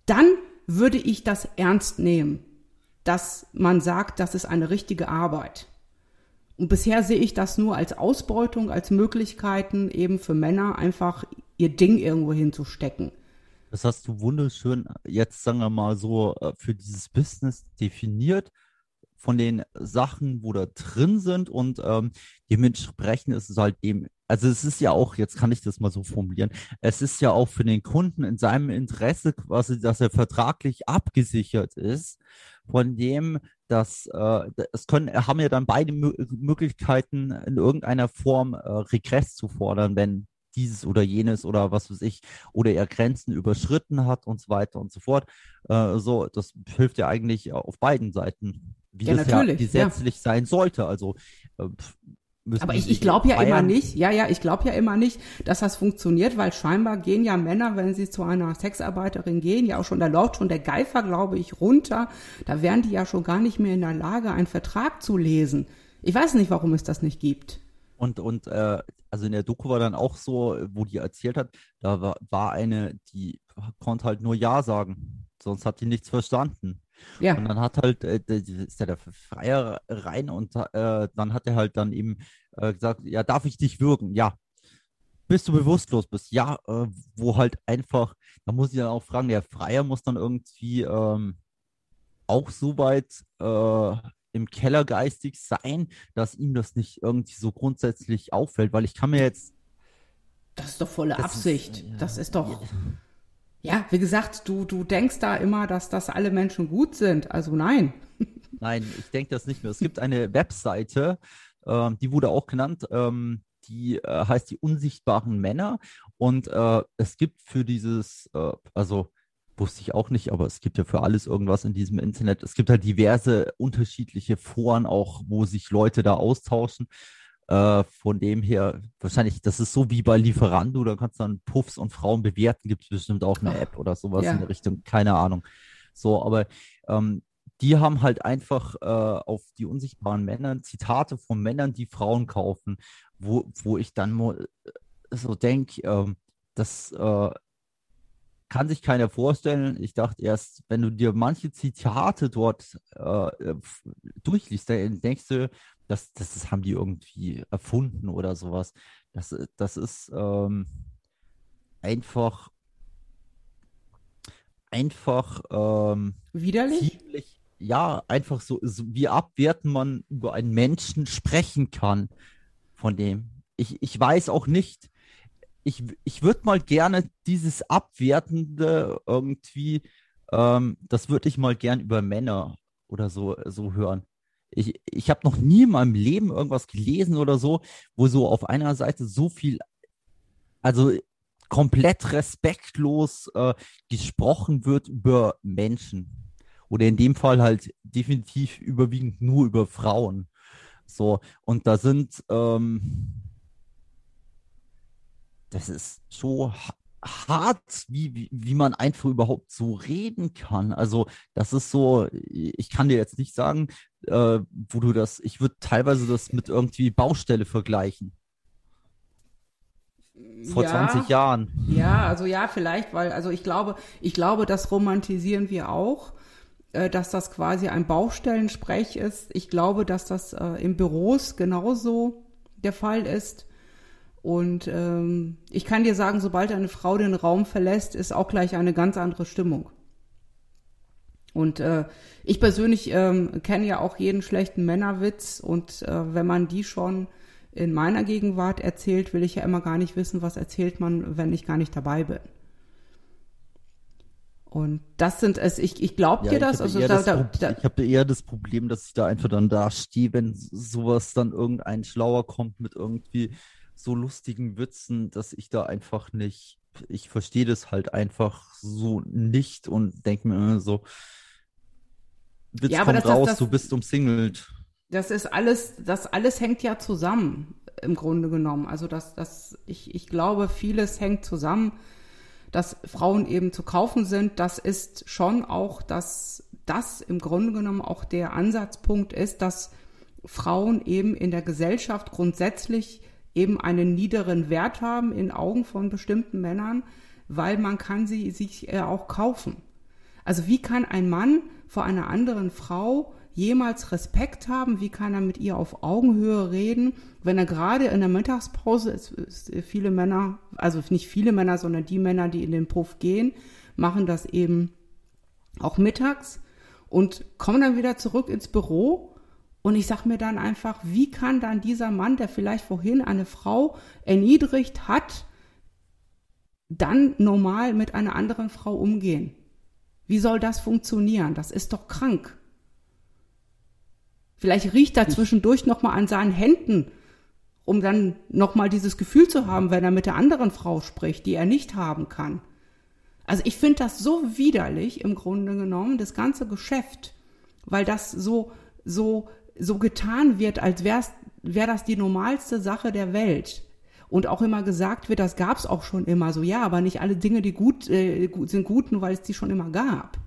Dann würde ich das ernst nehmen, dass man sagt, das ist eine richtige Arbeit. Und bisher sehe ich das nur als Ausbeutung, als Möglichkeiten eben für Männer einfach ihr Ding irgendwo hinzustecken. Das hast du wunderschön jetzt, sagen wir mal so, äh, für dieses Business definiert von den Sachen, wo da drin sind und ähm, dementsprechend ist es halt dem, also es ist ja auch, jetzt kann ich das mal so formulieren, es ist ja auch für den Kunden in seinem Interesse quasi, dass er vertraglich abgesichert ist, von dem, dass äh, es können, haben ja dann beide Möglichkeiten in irgendeiner Form äh, Regress zu fordern, wenn dieses oder jenes oder was weiß ich, oder er Grenzen überschritten hat und so weiter und so fort. Äh, so, das hilft ja eigentlich auf beiden Seiten, wie ja, das ja gesetzlich ja. sein sollte. Also äh, aber ich, ich glaube ja immer nicht, ja, ja, ich glaube ja immer nicht, dass das funktioniert, weil scheinbar gehen ja Männer, wenn sie zu einer Sexarbeiterin gehen, ja auch schon, da läuft schon der Geifer, glaube ich, runter. Da wären die ja schon gar nicht mehr in der Lage, einen Vertrag zu lesen. Ich weiß nicht, warum es das nicht gibt. Und, und äh, also in der Doku war dann auch so, wo die erzählt hat, da war, war eine, die konnte halt nur Ja sagen, sonst hat die nichts verstanden. Ja. Und dann hat halt, äh, ist ja der Freier rein und äh, dann hat er halt dann eben äh, gesagt, ja, darf ich dich würgen? Ja. Bis du bewusstlos bist. Ja, äh, wo halt einfach, da muss ich dann auch fragen, der Freier muss dann irgendwie ähm, auch so weit äh, im Keller geistig sein, dass ihm das nicht irgendwie so grundsätzlich auffällt, weil ich kann mir jetzt. Das ist doch volle Absicht. Ist, ja, das ist doch. Ja. ja, wie gesagt, du, du denkst da immer, dass das alle Menschen gut sind. Also nein. Nein, ich denke das nicht mehr. Es gibt eine Webseite, ähm, die wurde auch genannt, ähm, die äh, heißt die unsichtbaren Männer. Und äh, es gibt für dieses, äh, also wusste ich auch nicht, aber es gibt ja für alles irgendwas in diesem Internet. Es gibt halt diverse unterschiedliche Foren auch, wo sich Leute da austauschen. Äh, von dem her, wahrscheinlich, das ist so wie bei Lieferando, da kannst du dann Puffs und Frauen bewerten, gibt es bestimmt auch eine App oder sowas ja. in der Richtung, keine Ahnung. So, aber ähm, die haben halt einfach äh, auf die unsichtbaren Männer Zitate von Männern, die Frauen kaufen, wo, wo ich dann äh, so denke, äh, das äh, kann sich keiner vorstellen. Ich dachte erst, wenn du dir manche Zitate dort äh, durchliest, dann denkst du, das, das haben die irgendwie erfunden oder sowas. Das, das ist ähm, einfach einfach ähm, widerlich. Ziemlich, ja, einfach so, so, wie abwertend man über einen Menschen sprechen kann von dem. Ich, ich weiß auch nicht, ich, ich würde mal gerne dieses Abwertende irgendwie, ähm, das würde ich mal gern über Männer oder so, so hören. Ich, ich habe noch nie in meinem Leben irgendwas gelesen oder so, wo so auf einer Seite so viel, also komplett respektlos äh, gesprochen wird über Menschen. Oder in dem Fall halt definitiv überwiegend nur über Frauen. So, und da sind, ähm, das ist so hart, wie, wie, wie man einfach überhaupt so reden kann. Also, das ist so, ich kann dir jetzt nicht sagen, äh, wo du das, ich würde teilweise das mit irgendwie Baustelle vergleichen. Vor ja, 20 Jahren. Ja, also ja, vielleicht, weil, also ich glaube, ich glaube, das romantisieren wir auch, äh, dass das quasi ein Baustellensprech ist. Ich glaube, dass das äh, in Büros genauso der Fall ist. Und ähm, ich kann dir sagen, sobald eine Frau den Raum verlässt, ist auch gleich eine ganz andere Stimmung. Und äh, ich persönlich ähm, kenne ja auch jeden schlechten Männerwitz und äh, wenn man die schon in meiner Gegenwart erzählt, will ich ja immer gar nicht wissen, was erzählt man, wenn ich gar nicht dabei bin. Und das sind es, ich, ich glaube ja, dir das. Also da, da, da, ich habe eher das Problem, dass ich da einfach dann da stehe, wenn sowas dann irgendein Schlauer kommt mit irgendwie so lustigen Witzen, dass ich da einfach nicht, ich verstehe das halt einfach so nicht und denke mir immer so, Witz ja, kommt das, raus, das, du bist umsingelt. Das ist alles, das alles hängt ja zusammen im Grunde genommen. Also das, das, ich, ich glaube, vieles hängt zusammen, dass Frauen eben zu kaufen sind. Das ist schon auch, dass das im Grunde genommen auch der Ansatzpunkt ist, dass Frauen eben in der Gesellschaft grundsätzlich eben einen niederen Wert haben in Augen von bestimmten Männern, weil man kann sie sich auch kaufen. Also wie kann ein Mann vor einer anderen Frau jemals Respekt haben? Wie kann er mit ihr auf Augenhöhe reden, wenn er gerade in der Mittagspause, ist, ist viele Männer, also nicht viele Männer, sondern die Männer, die in den Puff gehen, machen das eben auch mittags und kommen dann wieder zurück ins Büro und ich sage mir dann einfach, wie kann dann dieser Mann, der vielleicht vorhin eine Frau erniedrigt hat, dann normal mit einer anderen Frau umgehen? Wie soll das funktionieren? Das ist doch krank. Vielleicht riecht er zwischendurch nochmal an seinen Händen, um dann nochmal dieses Gefühl zu haben, wenn er mit der anderen Frau spricht, die er nicht haben kann. Also ich finde das so widerlich im Grunde genommen, das ganze Geschäft, weil das so, so, so getan wird, als wäre wär das die normalste Sache der Welt. Und auch immer gesagt wird, das gab es auch schon immer so, ja, aber nicht alle Dinge, die gut, äh, sind gut, nur weil es die schon immer gab.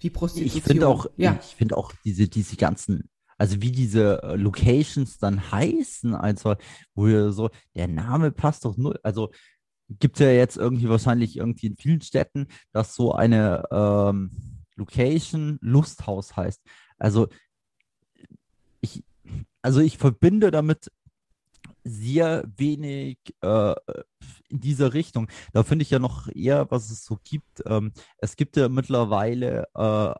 Wie Prostitution. Ich finde auch, ja. ich finde auch diese, diese ganzen also wie diese äh, Locations dann heißen, also wo so, der Name passt doch nur, also gibt es ja jetzt irgendwie wahrscheinlich irgendwie in vielen Städten, dass so eine ähm, Location Lusthaus heißt. Also also ich verbinde damit sehr wenig äh, in dieser Richtung. Da finde ich ja noch eher, was es so gibt. Ähm, es gibt ja mittlerweile äh,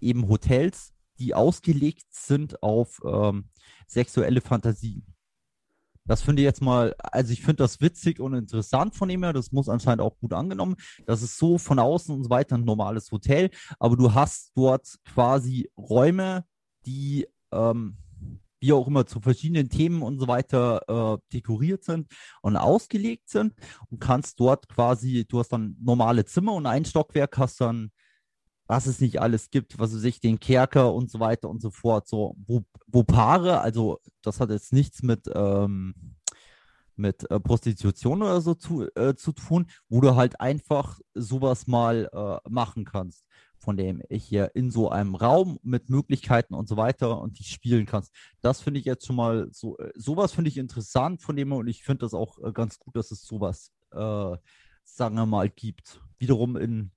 eben Hotels, die ausgelegt sind auf ähm, sexuelle Fantasien. Das finde ich jetzt mal, also ich finde das witzig und interessant von ihm her. Das muss anscheinend auch gut angenommen. Das ist so von außen und so weiter ein normales Hotel, aber du hast dort quasi Räume, die ähm, wie auch immer zu verschiedenen Themen und so weiter äh, dekoriert sind und ausgelegt sind und kannst dort quasi, du hast dann normale Zimmer und ein Stockwerk hast dann was es nicht alles gibt, was weiß ich, den Kerker und so weiter und so fort. So, wo, wo Paare, also das hat jetzt nichts mit, ähm, mit äh, Prostitution oder so zu, äh, zu tun, wo du halt einfach sowas mal äh, machen kannst. Von dem hier in so einem Raum mit Möglichkeiten und so weiter und die spielen kannst. Das finde ich jetzt schon mal so, äh, sowas finde ich interessant von dem und ich finde das auch äh, ganz gut, dass es sowas, äh, sagen wir mal, gibt. Wiederum in,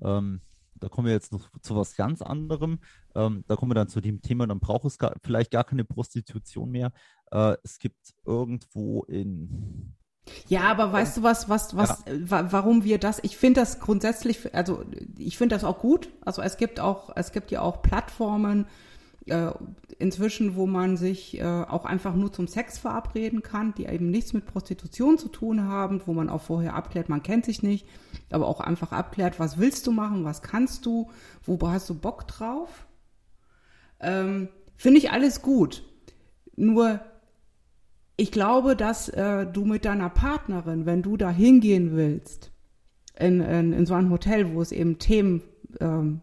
ähm, da kommen wir jetzt noch zu was ganz anderem. Ähm, da kommen wir dann zu dem Thema, dann braucht es gar, vielleicht gar keine Prostitution mehr. Äh, es gibt irgendwo in ja, aber weißt du was, was, was, ja. warum wir das? Ich finde das grundsätzlich, also ich finde das auch gut. Also es gibt auch, es gibt ja auch Plattformen äh, inzwischen, wo man sich äh, auch einfach nur zum Sex verabreden kann, die eben nichts mit Prostitution zu tun haben, wo man auch vorher abklärt, man kennt sich nicht, aber auch einfach abklärt, was willst du machen, was kannst du, wo hast du Bock drauf? Ähm, finde ich alles gut. Nur ich glaube, dass äh, du mit deiner Partnerin, wenn du da hingehen willst, in, in, in so ein Hotel, wo es eben Themen ähm,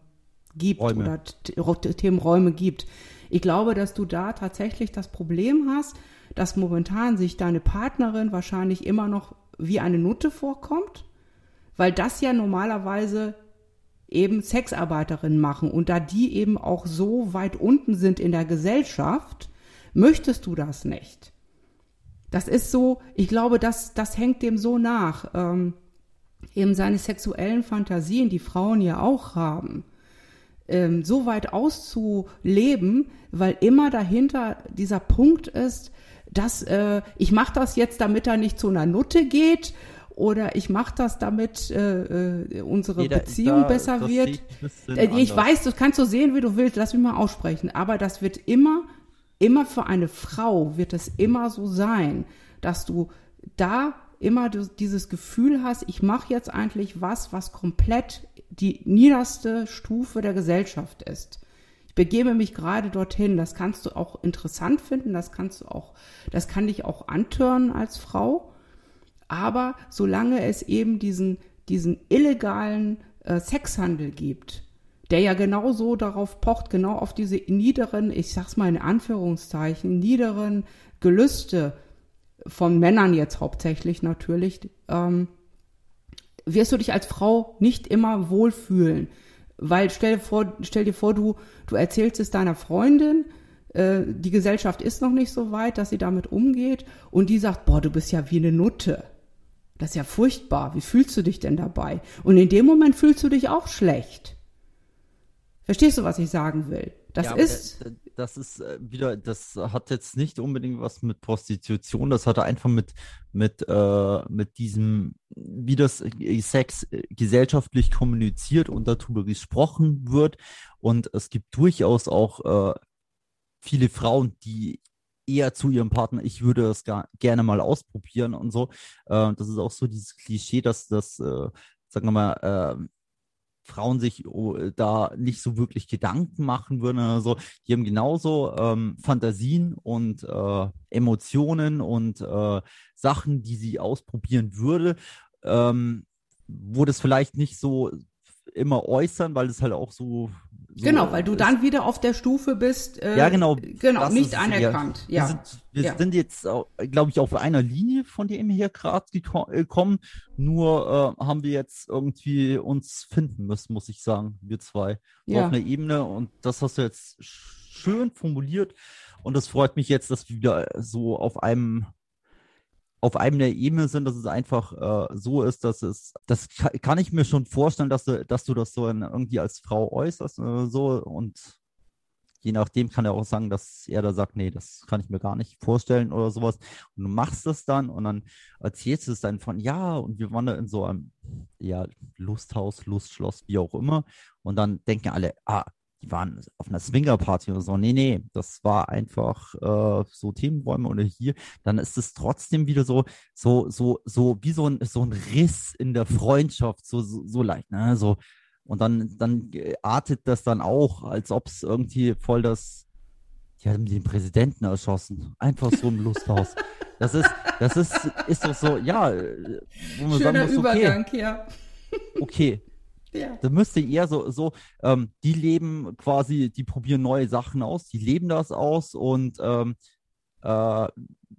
gibt Räume. oder Themenräume gibt, ich glaube, dass du da tatsächlich das Problem hast, dass momentan sich deine Partnerin wahrscheinlich immer noch wie eine Nutte vorkommt, weil das ja normalerweise eben Sexarbeiterinnen machen und da die eben auch so weit unten sind in der Gesellschaft, möchtest du das nicht. Das ist so, ich glaube, das, das hängt dem so nach. Ähm, eben seine sexuellen Fantasien, die Frauen ja auch haben, ähm, so weit auszuleben, weil immer dahinter dieser Punkt ist, dass äh, ich mache das jetzt, damit er nicht zu einer Nutte geht oder ich mache das, damit äh, äh, unsere Jeder, Beziehung da, besser wird. Äh, ich weiß, das kannst du sehen, wie du willst, lass mich mal aussprechen, aber das wird immer immer für eine Frau wird es immer so sein, dass du da immer dieses Gefühl hast, ich mache jetzt eigentlich was, was komplett die niederste Stufe der Gesellschaft ist. Ich begebe mich gerade dorthin. Das kannst du auch interessant finden, das kannst du auch, das kann dich auch antören als Frau. Aber solange es eben diesen, diesen illegalen äh, Sexhandel gibt, der ja genau so darauf pocht, genau auf diese niederen, ich sag's mal in Anführungszeichen, niederen Gelüste von Männern jetzt hauptsächlich natürlich, ähm, wirst du dich als Frau nicht immer wohlfühlen. Weil stell dir vor, stell dir vor, du, du erzählst es deiner Freundin, äh, die Gesellschaft ist noch nicht so weit, dass sie damit umgeht, und die sagt, boah, du bist ja wie eine Nutte. Das ist ja furchtbar. Wie fühlst du dich denn dabei? Und in dem Moment fühlst du dich auch schlecht. Verstehst du, was ich sagen will? Das ja, ist. Das ist äh, wieder, das hat jetzt nicht unbedingt was mit Prostitution, das hatte einfach mit, mit, äh, mit diesem, wie das Sex gesellschaftlich kommuniziert und darüber gesprochen wird. Und es gibt durchaus auch äh, viele Frauen, die eher zu ihrem Partner, ich würde das gar, gerne mal ausprobieren und so. Äh, das ist auch so dieses Klischee, dass das, äh, sagen wir mal, äh, Frauen sich oh, da nicht so wirklich Gedanken machen würden oder so. Die haben genauso ähm, Fantasien und äh, Emotionen und äh, Sachen, die sie ausprobieren würde, ähm, wo das vielleicht nicht so immer äußern, weil es halt auch so so genau, weil du dann wieder auf der Stufe bist. Äh, ja, genau. Genau, nicht anerkannt. Ja. Wir, sind, wir ja. sind jetzt, glaube ich, auf einer Linie von dem hier gerade gekommen. Nur äh, haben wir jetzt irgendwie uns finden müssen, muss ich sagen, wir zwei. Ja. Auf einer Ebene. Und das hast du jetzt schön formuliert. Und das freut mich jetzt, dass wir wieder so auf einem auf einem der Ebene sind, dass es einfach äh, so ist, dass es, das kann ich mir schon vorstellen, dass du, dass du das so in, irgendwie als Frau äußerst oder so und je nachdem kann er auch sagen, dass er da sagt, nee, das kann ich mir gar nicht vorstellen oder sowas. Und du machst das dann und dann erzählst du es dann von, ja, und wir waren da in so einem, ja, Lusthaus, Lustschloss, wie auch immer. Und dann denken alle, ah, die waren auf einer Swinger-Party oder so. Nee, nee, das war einfach äh, so Themenräume oder hier. Dann ist es trotzdem wieder so, so, so, so wie so ein, so ein Riss in der Freundschaft, so, so, so leicht, ne? So, und dann, dann artet das dann auch, als ob es irgendwie voll das, die haben den Präsidenten erschossen. Einfach so im Lusthaus. Das ist, das ist, ist doch so, ja, wo man Schöner sagen muss, okay, Übergang, ja. Okay, ja. Da müsste eher so, so ähm, die leben quasi, die probieren neue Sachen aus, die leben das aus und ähm, äh,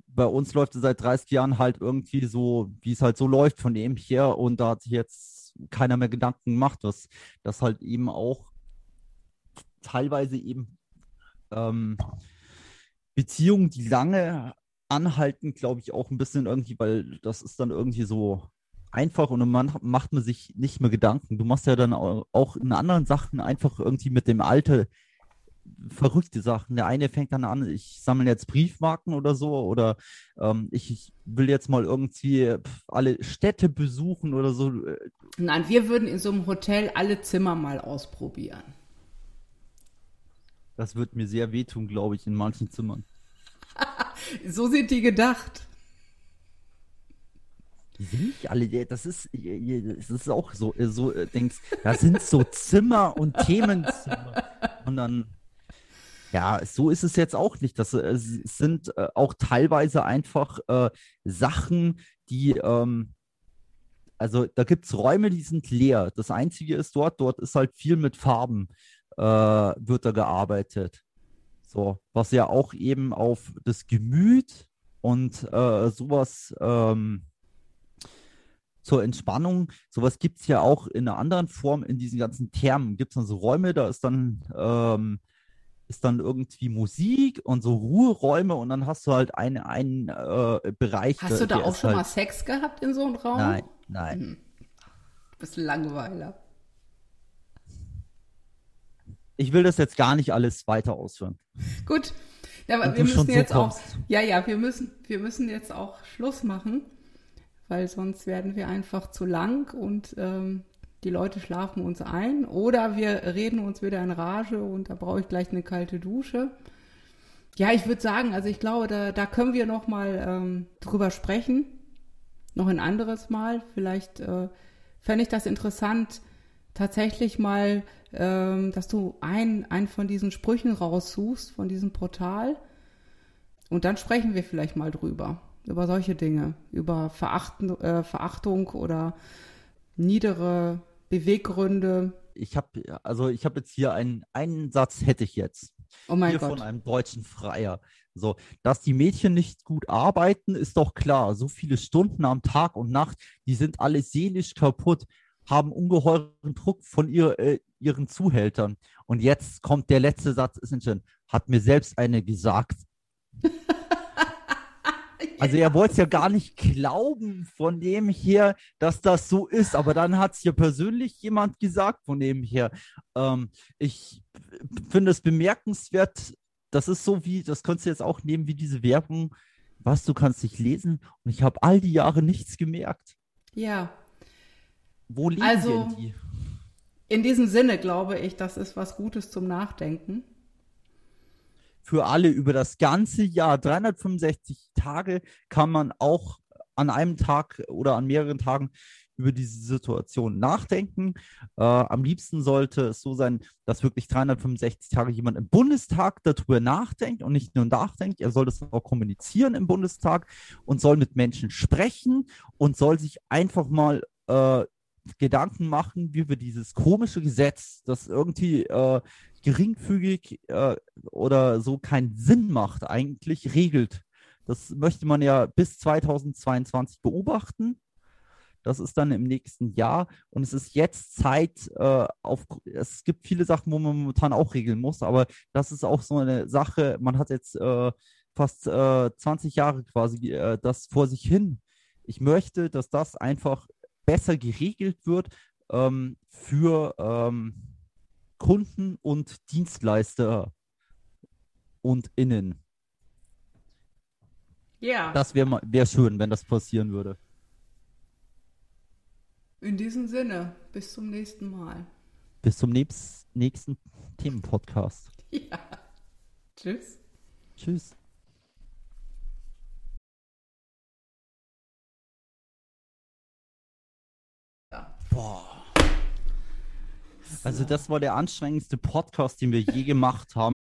bei uns läuft es seit 30 Jahren halt irgendwie so, wie es halt so läuft von dem her und da hat sich jetzt keiner mehr Gedanken macht, was das halt eben auch teilweise eben ähm, Beziehungen, die lange anhalten, glaube ich, auch ein bisschen irgendwie, weil das ist dann irgendwie so einfach und man macht man sich nicht mehr Gedanken. Du machst ja dann auch in anderen Sachen einfach irgendwie mit dem Alter verrückte Sachen. Der eine fängt dann an, ich sammle jetzt Briefmarken oder so oder ähm, ich, ich, will jetzt mal irgendwie alle Städte besuchen oder so. Nein, wir würden in so einem Hotel alle Zimmer mal ausprobieren. Das wird mir sehr wehtun, glaube ich, in manchen Zimmern. so sind die gedacht. Die sind nicht alle, das ist, das ist auch so, so äh, denkst, das sind so Zimmer und Themenzimmer. Und dann, ja, so ist es jetzt auch nicht. Das äh, sind äh, auch teilweise einfach äh, Sachen, die, ähm, also da gibt es Räume, die sind leer. Das Einzige ist dort, dort ist halt viel mit Farben, äh, wird da gearbeitet. So, was ja auch eben auf das Gemüt und äh, sowas ähm, zur Entspannung, sowas gibt es ja auch in einer anderen Form in diesen ganzen Thermen. Gibt es dann so Räume, da ist dann, ähm, ist dann irgendwie Musik und so Ruheräume und dann hast du halt einen, einen äh, Bereich. Hast du da auch schon halt... mal Sex gehabt in so einem Raum? Nein, nein. Hm. Du bist Langweiler ich will das jetzt gar nicht alles weiter ausführen. Gut. Ja, aber wir müssen jetzt so auch, ja, ja, wir müssen, wir müssen jetzt auch Schluss machen, weil sonst werden wir einfach zu lang und ähm, die Leute schlafen uns ein oder wir reden uns wieder in Rage und da brauche ich gleich eine kalte Dusche. Ja, ich würde sagen, also ich glaube, da, da können wir noch mal ähm, drüber sprechen, noch ein anderes Mal. Vielleicht äh, fände ich das interessant, tatsächlich mal ähm, dass du einen, einen von diesen Sprüchen raussuchst, von diesem Portal. Und dann sprechen wir vielleicht mal drüber, über solche Dinge, über Verachten, äh, Verachtung oder niedere Beweggründe. Ich habe also ich habe jetzt hier einen, einen Satz hätte ich jetzt. Oh mein hier Gott. von einem deutschen Freier. So, dass die Mädchen nicht gut arbeiten, ist doch klar. So viele Stunden am Tag und Nacht, die sind alle seelisch kaputt haben ungeheuren Druck von ihr, äh, ihren Zuhältern. Und jetzt kommt der letzte Satz, ist schon, hat mir selbst eine gesagt. Also er wollte es ja gar nicht glauben von dem her, dass das so ist, aber dann hat es ja persönlich jemand gesagt von dem her. Ähm, ich finde es bemerkenswert, das ist so wie, das könntest du jetzt auch nehmen wie diese Werbung, was du kannst nicht lesen und ich habe all die Jahre nichts gemerkt. Ja, wo liegen also, denn die? In diesem Sinne glaube ich, das ist was Gutes zum Nachdenken. Für alle über das ganze Jahr, 365 Tage, kann man auch an einem Tag oder an mehreren Tagen über diese Situation nachdenken. Äh, am liebsten sollte es so sein, dass wirklich 365 Tage jemand im Bundestag darüber nachdenkt und nicht nur nachdenkt, er soll das auch kommunizieren im Bundestag und soll mit Menschen sprechen und soll sich einfach mal äh, Gedanken machen, wie wir dieses komische Gesetz, das irgendwie äh, geringfügig äh, oder so keinen Sinn macht, eigentlich regelt. Das möchte man ja bis 2022 beobachten. Das ist dann im nächsten Jahr. Und es ist jetzt Zeit, äh, auf, es gibt viele Sachen, wo man momentan auch regeln muss, aber das ist auch so eine Sache, man hat jetzt äh, fast 20 äh, Jahre quasi äh, das vor sich hin. Ich möchte, dass das einfach besser geregelt wird ähm, für ähm, Kunden und Dienstleister und Innen. Ja. Das wäre wär schön, wenn das passieren würde. In diesem Sinne, bis zum nächsten Mal. Bis zum nächsten Themenpodcast. Ja. Tschüss. Tschüss. Boah. Also das war der anstrengendste Podcast, den wir je gemacht haben.